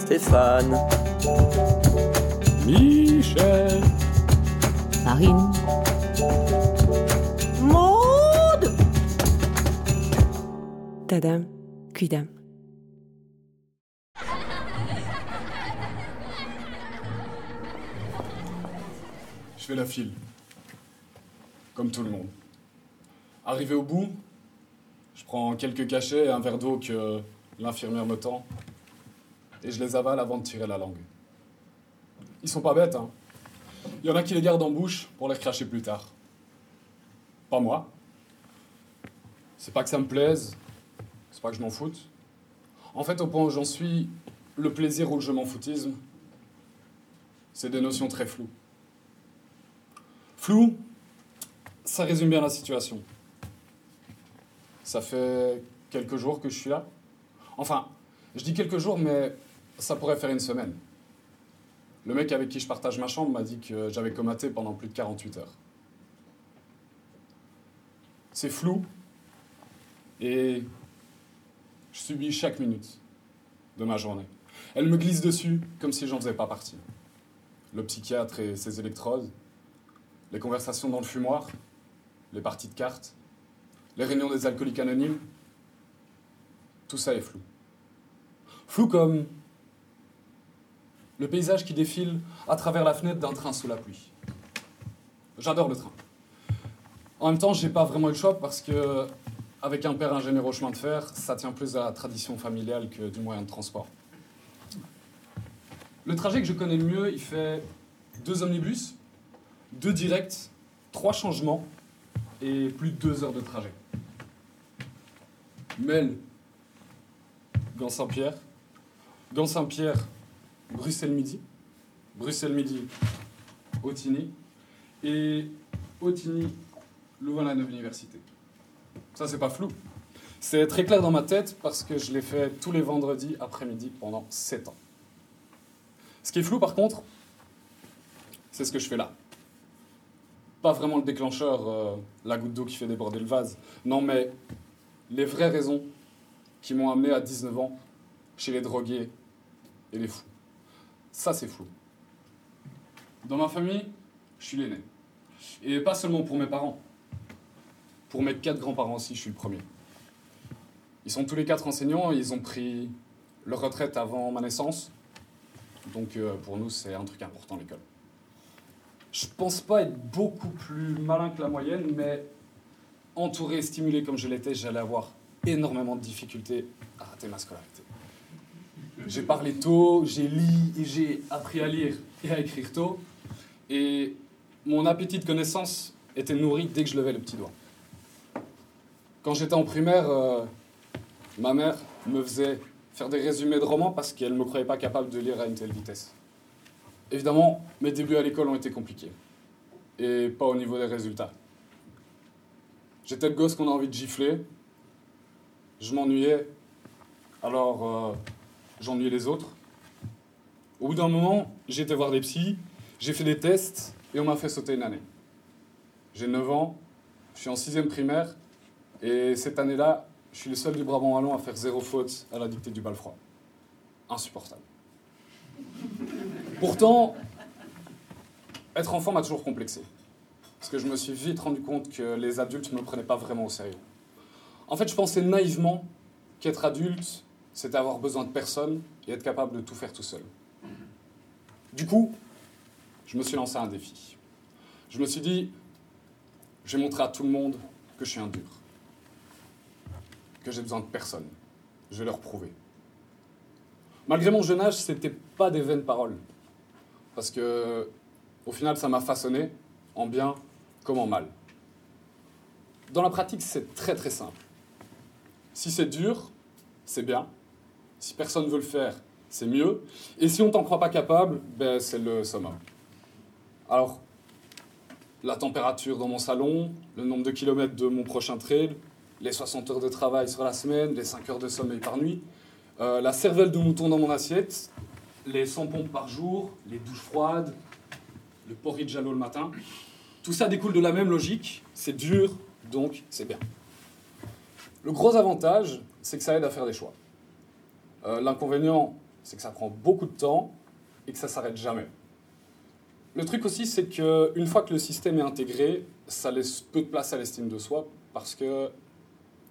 Stéphane, Michel. Marine. Maud Tadam, cuidam. Je fais la file. Comme tout le monde. Arrivé au bout, je prends quelques cachets et un verre d'eau que l'infirmière me tend. Et je les avale avant de tirer la langue. Ils sont pas bêtes, hein. Il y en a qui les gardent en bouche pour les cracher plus tard. Pas moi. C'est pas que ça me plaise, c'est pas que je m'en foute. En fait, au point où j'en suis, le plaisir ou le je m'en foutisme, c'est des notions très floues. Flou, ça résume bien la situation. Ça fait quelques jours que je suis là. Enfin, je dis quelques jours, mais ça pourrait faire une semaine. Le mec avec qui je partage ma chambre m'a dit que j'avais comaté pendant plus de 48 heures. C'est flou et je subis chaque minute de ma journée. Elle me glisse dessus comme si j'en faisais pas partie. Le psychiatre et ses électrodes, les conversations dans le fumoir, les parties de cartes, les réunions des alcooliques anonymes, tout ça est flou. Flou comme le paysage qui défile à travers la fenêtre d'un train sous la pluie. J'adore le train. En même temps, j'ai pas vraiment eu le choix parce que, avec un père ingénieur au chemin de fer, ça tient plus à la tradition familiale que du moyen de transport. Le trajet que je connais le mieux, il fait deux omnibus, deux directs, trois changements et plus de deux heures de trajet. Mel, Gand Saint-Pierre, Gand Saint-Pierre, Bruxelles Midi, Bruxelles Midi, Otigny et Otigny, Louvain-la-Neuve Université. Ça, c'est pas flou. C'est très clair dans ma tête parce que je l'ai fait tous les vendredis après-midi pendant sept ans. Ce qui est flou, par contre, c'est ce que je fais là. Pas vraiment le déclencheur, euh, la goutte d'eau qui fait déborder le vase. Non, mais les vraies raisons qui m'ont amené à 19 ans chez les drogués et les fous. Ça, c'est flou. Dans ma famille, je suis l'aîné. Et pas seulement pour mes parents. Pour mes quatre grands-parents aussi, je suis le premier. Ils sont tous les quatre enseignants ils ont pris leur retraite avant ma naissance. Donc euh, pour nous, c'est un truc important l'école. Je pense pas être beaucoup plus malin que la moyenne, mais entouré et stimulé comme je l'étais, j'allais avoir énormément de difficultés à rater ma scolarité. J'ai parlé tôt, j'ai lu et j'ai appris à lire et à écrire tôt. Et mon appétit de connaissance était nourri dès que je levais le petit doigt. Quand j'étais en primaire, euh, ma mère me faisait faire des résumés de romans parce qu'elle ne me croyait pas capable de lire à une telle vitesse. Évidemment, mes débuts à l'école ont été compliqués. Et pas au niveau des résultats. J'étais le gosse qu'on a envie de gifler. Je m'ennuyais. Alors, euh, j'ennuyais les autres. Au bout d'un moment, j'ai été voir des psys, j'ai fait des tests et on m'a fait sauter une année. J'ai 9 ans, je suis en 6 primaire et cette année-là, je suis le seul du Brabant Wallon à faire zéro faute à la dictée du bal froid. Insupportable. Pourtant, être enfant m'a toujours complexé. Parce que je me suis vite rendu compte que les adultes ne me prenaient pas vraiment au sérieux. En fait, je pensais naïvement qu'être adulte, c'était avoir besoin de personne et être capable de tout faire tout seul. Du coup, je me suis lancé un défi. Je me suis dit, je vais montrer à tout le monde que je suis un dur. Que j'ai besoin de personne. Je vais leur prouver. Malgré mon jeune âge, c'était pas des vaines paroles. Parce que, au final, ça m'a façonné, en bien comme en mal. Dans la pratique, c'est très très simple. Si c'est dur, c'est bien. Si personne ne veut le faire, c'est mieux. Et si on t'en croit pas capable, ben, c'est le summum. Alors, la température dans mon salon, le nombre de kilomètres de mon prochain trail, les 60 heures de travail sur la semaine, les 5 heures de sommeil par nuit, euh, la cervelle de mouton dans mon assiette, les 100 pompes par jour, les douches froides, le porridge à l'eau le matin. Tout ça découle de la même logique, c'est dur, donc c'est bien. Le gros avantage, c'est que ça aide à faire des choix. Euh, L'inconvénient, c'est que ça prend beaucoup de temps et que ça s'arrête jamais. Le truc aussi, c'est qu'une fois que le système est intégré, ça laisse peu de place à l'estime de soi parce que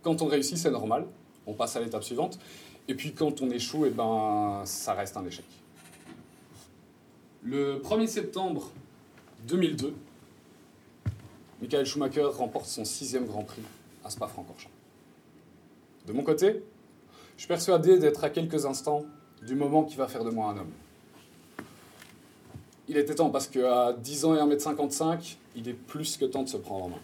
quand on réussit, c'est normal, on passe à l'étape suivante. Et puis quand on échoue, et ben, ça reste un échec. Le 1er septembre 2002, Michael Schumacher remporte son sixième Grand Prix à Spa-Francorchamps. De mon côté, je suis persuadé d'être à quelques instants du moment qui va faire de moi un homme. Il était temps parce qu'à 10 ans et 1m55, il est plus que temps de se prendre en main.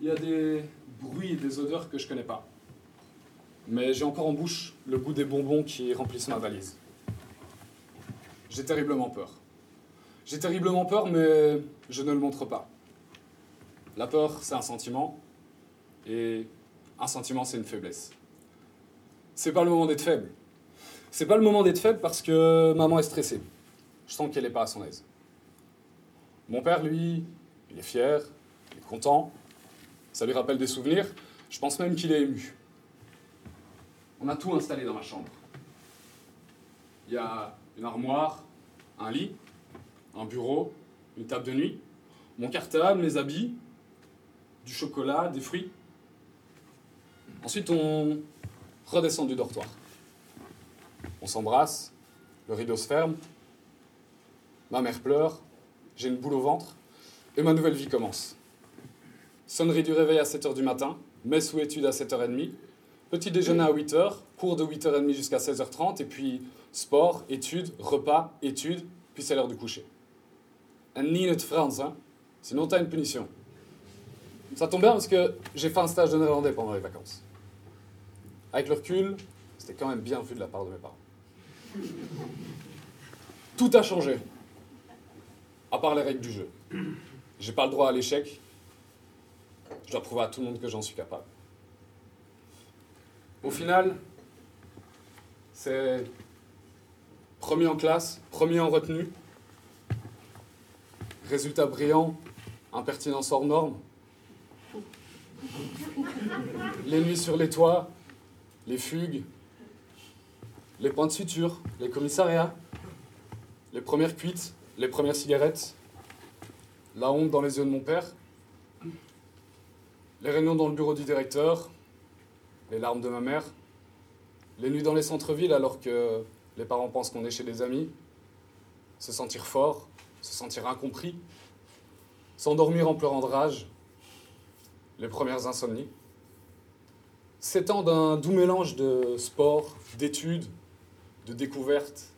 Il y a des bruits et des odeurs que je connais pas. Mais j'ai encore en bouche le goût des bonbons qui remplissent ma valise. J'ai terriblement peur. J'ai terriblement peur, mais je ne le montre pas. La peur, c'est un sentiment, et un sentiment, c'est une faiblesse. C'est pas le moment d'être faible. C'est pas le moment d'être faible parce que maman est stressée. Je sens qu'elle n'est pas à son aise. Mon père, lui, il est fier, il est content, ça lui rappelle des souvenirs. Je pense même qu'il est ému. On a tout installé dans ma chambre. Il y a une armoire, un lit, un bureau, une table de nuit, mon cartable, mes habits, du chocolat, des fruits. Ensuite, on redescend du dortoir. On s'embrasse, le rideau se ferme, ma mère pleure, j'ai une boule au ventre, et ma nouvelle vie commence. Sonnerie du réveil à 7h du matin, messe ou études à 7h30, petit déjeuner à 8h, cours de 8h30 jusqu'à 16h30, et puis sport, études, repas, études, puis c'est l'heure du coucher. En niet het Frans, hein. sinon t'as une punition. Ça tombe bien parce que j'ai fait un stage de néerlandais pendant les vacances. Avec le recul, c'était quand même bien vu de la part de mes parents. Tout a changé, à part les règles du jeu. J'ai pas le droit à l'échec. Je dois prouver à tout le monde que j'en suis capable. Au final, c'est premier en classe, premier en retenue, résultat brillant, impertinence hors norme, les nuits sur les toits, les fugues, les points de suture, les commissariats, les premières cuites, les premières cigarettes, la honte dans les yeux de mon père, les réunions dans le bureau du directeur, les larmes de ma mère, les nuits dans les centres-villes alors que les parents pensent qu'on est chez des amis, se sentir fort, se sentir incompris, s'endormir en pleurant de rage, les premières insomnies. Sept ans d'un doux mélange de sport, d'études, de découvertes,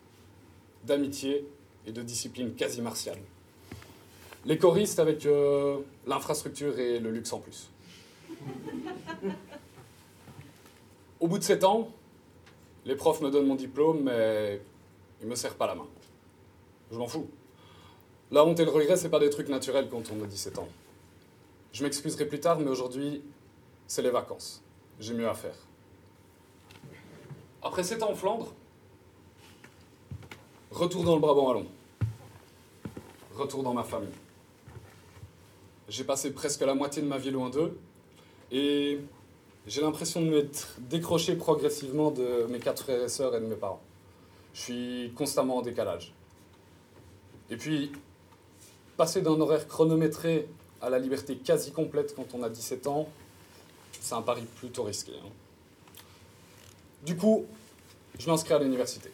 d'amitié et de discipline quasi martiale. Les choristes avec euh, l'infrastructure et le luxe en plus. Au bout de sept ans, les profs me donnent mon diplôme, mais ils me serrent pas la main. Je m'en fous. La honte et le regret, c'est pas des trucs naturels quand on a 17 ans. Je m'excuserai plus tard, mais aujourd'hui, c'est les vacances. J'ai mieux à faire. Après 7 ans en Flandre, retour dans le Brabant wallon. Retour dans ma famille. J'ai passé presque la moitié de ma vie loin d'eux, et j'ai l'impression de m'être décroché progressivement de mes quatre frères et sœurs et de mes parents. Je suis constamment en décalage. Et puis, passer d'un horaire chronométré à la liberté quasi complète quand on a 17 ans, c'est un pari plutôt risqué. hein. Du coup, je m'inscris à l'université.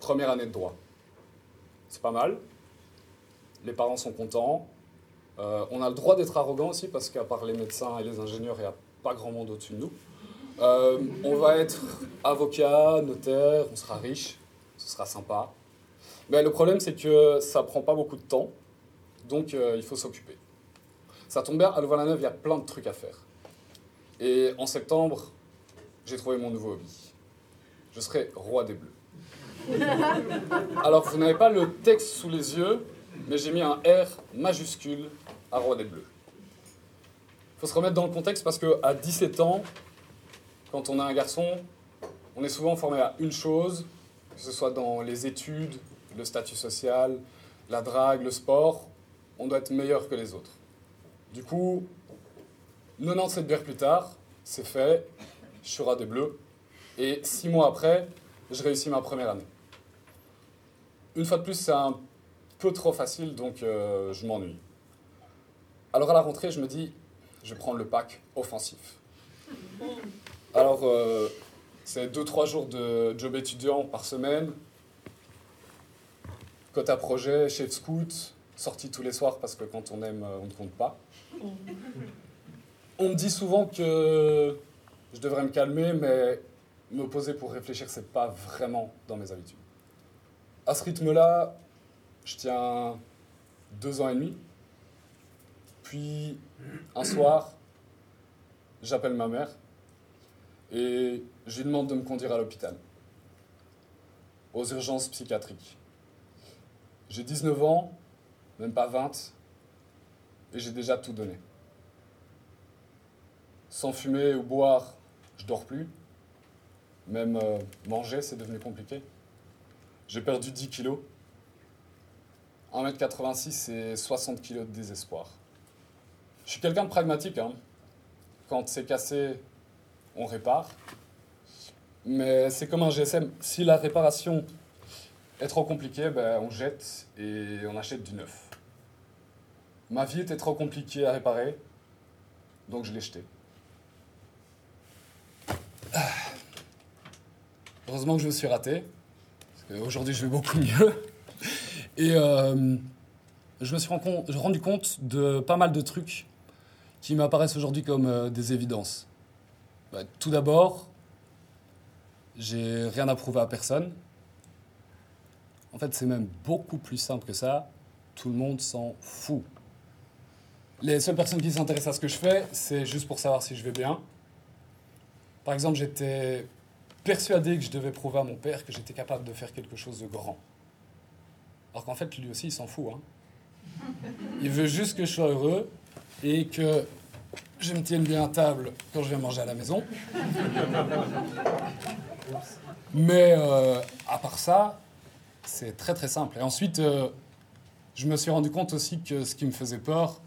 Première année de droit. C'est pas mal. Les parents sont contents. Euh, on a le droit d'être arrogant aussi parce qu'à part les médecins et les ingénieurs, il n'y a pas grand monde au-dessus de nous. Euh, on va être avocat, notaire, on sera riche, ce sera sympa. Mais le problème, c'est que ça prend pas beaucoup de temps, donc euh, il faut s'occuper. Ça tombe bien, à Louvain-la-Neuve, il y a plein de trucs à faire. Et en septembre, j'ai trouvé mon nouveau hobby. Je serai roi des bleus. Alors, vous n'avez pas le texte sous les yeux, mais j'ai mis un R majuscule à roi des bleus. Il faut se remettre dans le contexte parce qu'à 17 ans, quand on est un garçon, on est souvent formé à une chose, que ce soit dans les études, le statut social, la drague, le sport, on doit être meilleur que les autres. Du coup, 97 bières plus tard, c'est fait, je suis des bleus, Et six mois après, je réussis ma première année. Une fois de plus, c'est un peu trop facile, donc euh, je m'ennuie. Alors à la rentrée, je me dis, je vais prendre le pack offensif. Alors, euh, c'est 2-3 jours de job étudiant par semaine, quota projet, chef scout, sortie tous les soirs parce que quand on aime, euh, on ne compte pas. On me dit souvent que je devrais me calmer, mais me poser pour réfléchir, c'est pas vraiment dans mes habitudes. À ce rythme-là, je tiens deux ans et demi. Puis, un soir, j'appelle ma mère et je lui demande de me conduire à l'hôpital, aux urgences psychiatriques. J'ai 19 ans, même pas 20, et j'ai déjà tout donné. Sans fumer ou boire, je dors plus. Même euh, manger, c'est devenu compliqué. J'ai perdu 10 kilos. 1m86 et 60 kilos de désespoir. Je suis quelqu'un de pragmatique. Hein. Quand c'est cassé, on répare. Mais c'est comme un GSM. Si la réparation est trop compliquée, ben, on jette et on achète du neuf. Ma vie était trop compliquée à réparer, donc je l'ai jeté. Heureusement que je me suis raté. parce qu'aujourd'hui, je vais beaucoup mieux. Et euh, je me suis rendu, rendu compte de pas mal de trucs qui m'apparaissent aujourd'hui comme euh, des évidences. Bah, tout d'abord, j'ai rien à prouver à personne. En fait, c'est même beaucoup plus simple que ça. Tout le monde s'en fout. Les seules personnes qui s'intéressent à ce que je fais, c'est juste pour savoir si je vais bien. Par exemple, j'étais persuadé que je devais prouver à mon père que j'étais capable de faire quelque chose de grand. Alors qu'en fait, lui aussi, il s'en fout. Hein. Il veut juste que je sois heureux et que je me tienne bien à table quand je viens manger à la maison. Mais euh, à part ça, c'est très très simple. Et ensuite, euh, je me suis rendu compte aussi que ce qui me faisait peur,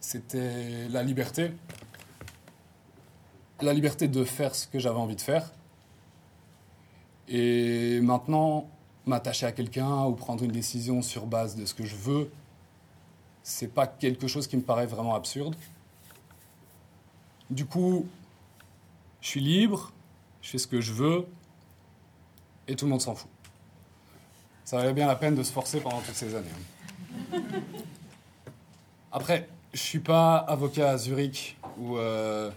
c'était la liberté. La liberté de faire ce que j'avais envie de faire. Et maintenant, m'attacher à quelqu'un ou prendre une décision sur base de ce que je veux, c'est pas quelque chose qui me paraît vraiment absurde. Du coup, je suis libre, je fais ce que je veux, et tout le monde s'en fout. Ça valait bien la peine de se forcer pendant toutes ces années. hein. Après, je suis pas avocat à Zurich ou euh,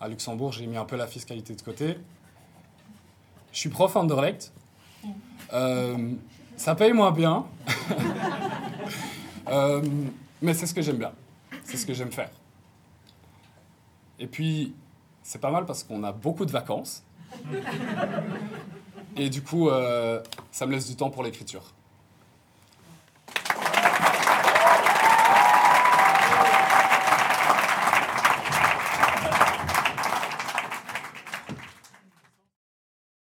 à Luxembourg, j'ai mis un peu la fiscalité de côté. Je suis prof à Anderlecht. Euh, ça paye moins bien. Euh, mais c'est ce que j'aime bien. C'est ce que j'aime faire. Et puis, c'est pas mal parce qu'on a beaucoup de vacances. Et du coup, euh, ça me laisse du temps pour l'écriture.